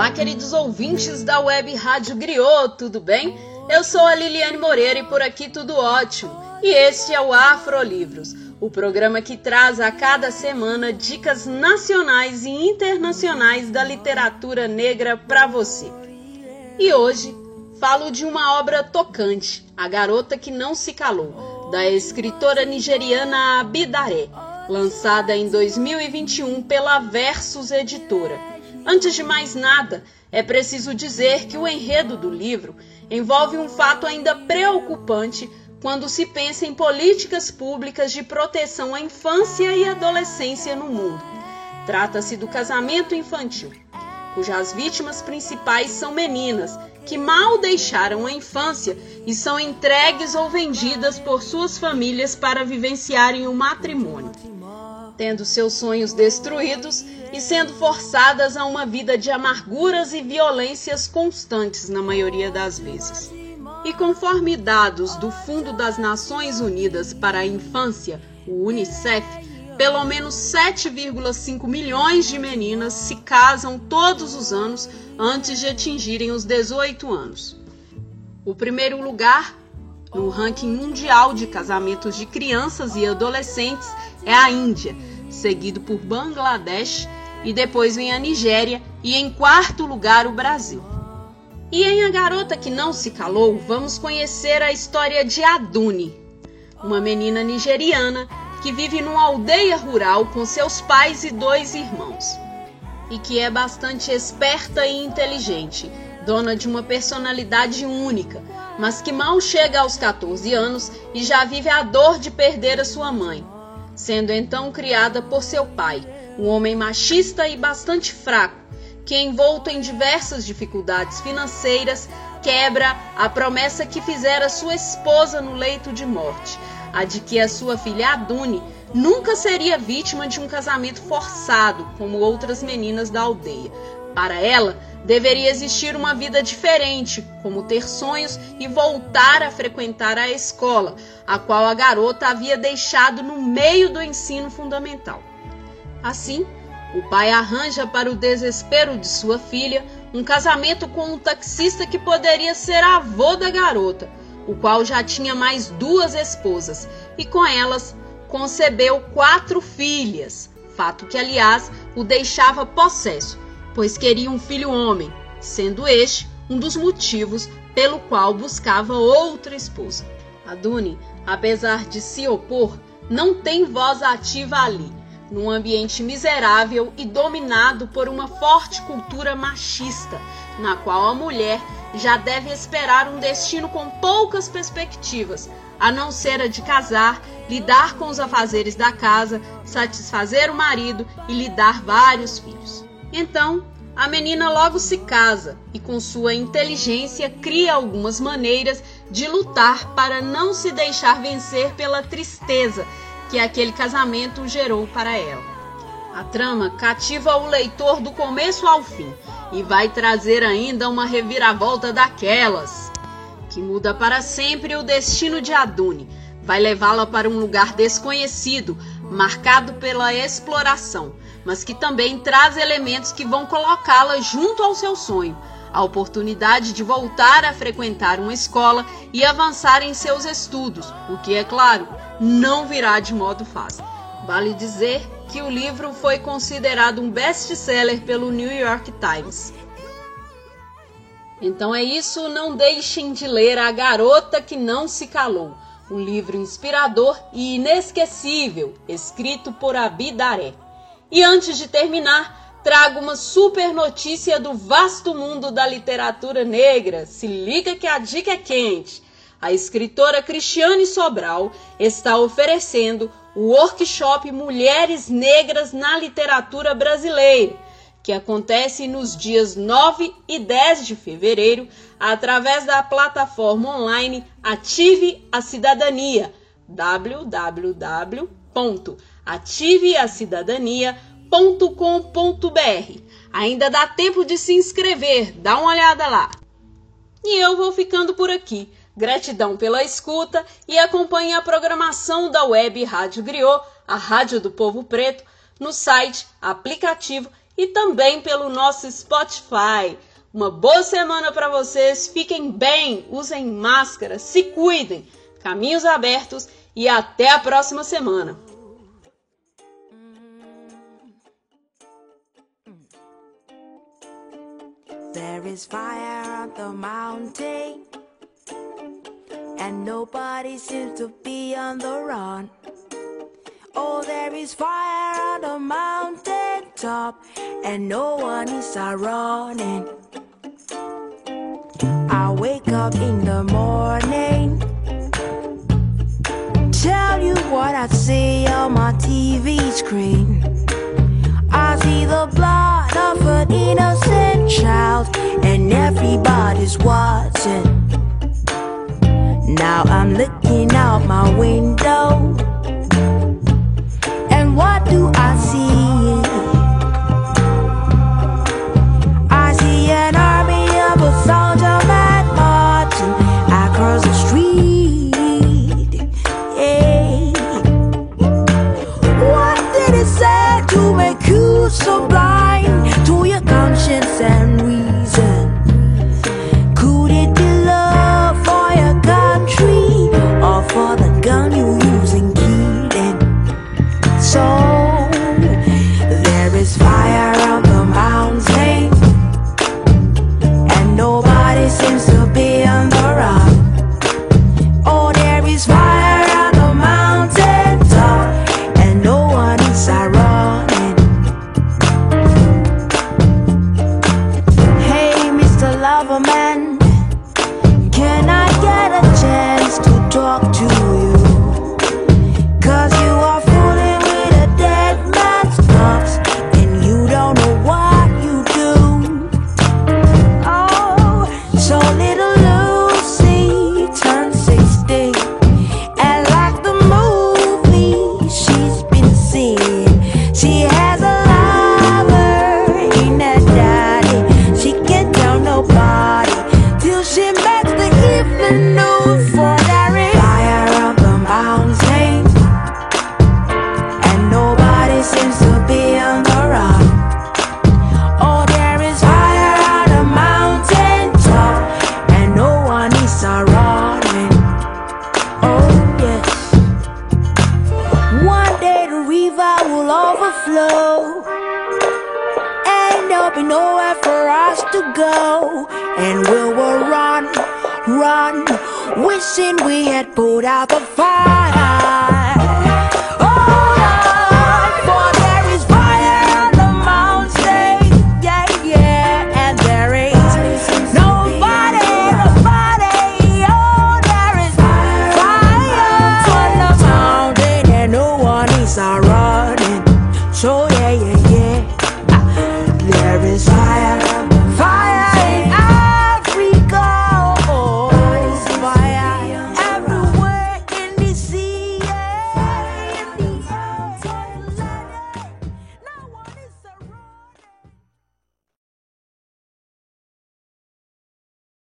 Olá, queridos ouvintes da Web Rádio Griot, tudo bem? Eu sou a Liliane Moreira e por aqui tudo ótimo. E este é o Afrolivros, o programa que traz a cada semana dicas nacionais e internacionais da literatura negra para você. E hoje falo de uma obra tocante, A Garota que Não Se Calou, da escritora nigeriana Abidare, lançada em 2021 pela Versus Editora. Antes de mais nada, é preciso dizer que o enredo do livro envolve um fato ainda preocupante quando se pensa em políticas públicas de proteção à infância e adolescência no mundo. Trata-se do casamento infantil, cujas vítimas principais são meninas que mal deixaram a infância e são entregues ou vendidas por suas famílias para vivenciarem o matrimônio, tendo seus sonhos destruídos e sendo forçadas a uma vida de amarguras e violências constantes na maioria das vezes. E conforme dados do Fundo das Nações Unidas para a Infância, o UNICEF, pelo menos 7,5 milhões de meninas se casam todos os anos antes de atingirem os 18 anos. O primeiro lugar no ranking mundial de casamentos de crianças e adolescentes é a Índia, seguido por Bangladesh e depois vem a Nigéria e em quarto lugar o Brasil. E em A Garota que Não Se Calou, vamos conhecer a história de Aduni, uma menina nigeriana que vive numa aldeia rural com seus pais e dois irmãos. E que é bastante esperta e inteligente, dona de uma personalidade única, mas que mal chega aos 14 anos e já vive a dor de perder a sua mãe, sendo então criada por seu pai, um homem machista e bastante fraco, que, envolto em diversas dificuldades financeiras, quebra a promessa que fizera sua esposa no leito de morte, a de que a sua filha Adune nunca seria vítima de um casamento forçado, como outras meninas da aldeia. Para ela, deveria existir uma vida diferente, como ter sonhos e voltar a frequentar a escola, a qual a garota havia deixado no meio do ensino fundamental. Assim, o pai arranja para o desespero de sua filha um casamento com um taxista que poderia ser avô da garota, o qual já tinha mais duas esposas e com elas concebeu quatro filhas, fato que, aliás, o deixava possesso, pois queria um filho homem, sendo este um dos motivos pelo qual buscava outra esposa. Adune, apesar de se opor, não tem voz ativa ali num ambiente miserável e dominado por uma forte cultura machista, na qual a mulher já deve esperar um destino com poucas perspectivas, a não ser a de casar, lidar com os afazeres da casa, satisfazer o marido e lhe dar vários filhos. Então, a menina logo se casa e, com sua inteligência, cria algumas maneiras de lutar para não se deixar vencer pela tristeza que aquele casamento gerou para ela. A trama cativa o leitor do começo ao fim e vai trazer ainda uma reviravolta daquelas que muda para sempre o destino de Adune, vai levá-la para um lugar desconhecido, marcado pela exploração, mas que também traz elementos que vão colocá-la junto ao seu sonho, a oportunidade de voltar a frequentar uma escola e avançar em seus estudos, o que, é claro, não virá de modo fácil. Vale dizer que o livro foi considerado um best-seller pelo New York Times. Então é isso, não deixem de ler A Garota que Não Se Calou, um livro inspirador e inesquecível, escrito por Abidaré. E antes de terminar, trago uma super notícia do vasto mundo da literatura negra. Se liga que a dica é quente a escritora Cristiane Sobral está oferecendo o workshop Mulheres Negras na Literatura Brasileira, que acontece nos dias 9 e 10 de fevereiro, através da plataforma online Ative a Cidadania www.ativeacidadania.com.br. Ainda dá tempo de se inscrever, dá uma olhada lá. E eu vou ficando por aqui. Gratidão pela escuta e acompanhe a programação da web Rádio Griot, a rádio do povo preto, no site, aplicativo e também pelo nosso Spotify. Uma boa semana para vocês, fiquem bem, usem máscara, se cuidem, caminhos abertos e até a próxima semana. There is fire on the mountain, and nobody seems to be on the run. Oh, there is fire on the mountain top, and no one is running. I wake up in the morning, tell you what I see on my TV screen. An innocent child, and everybody's watching. Now I'm looking out my window there'll be nowhere for us to go. And we will run, run Wishing we had put out the fire.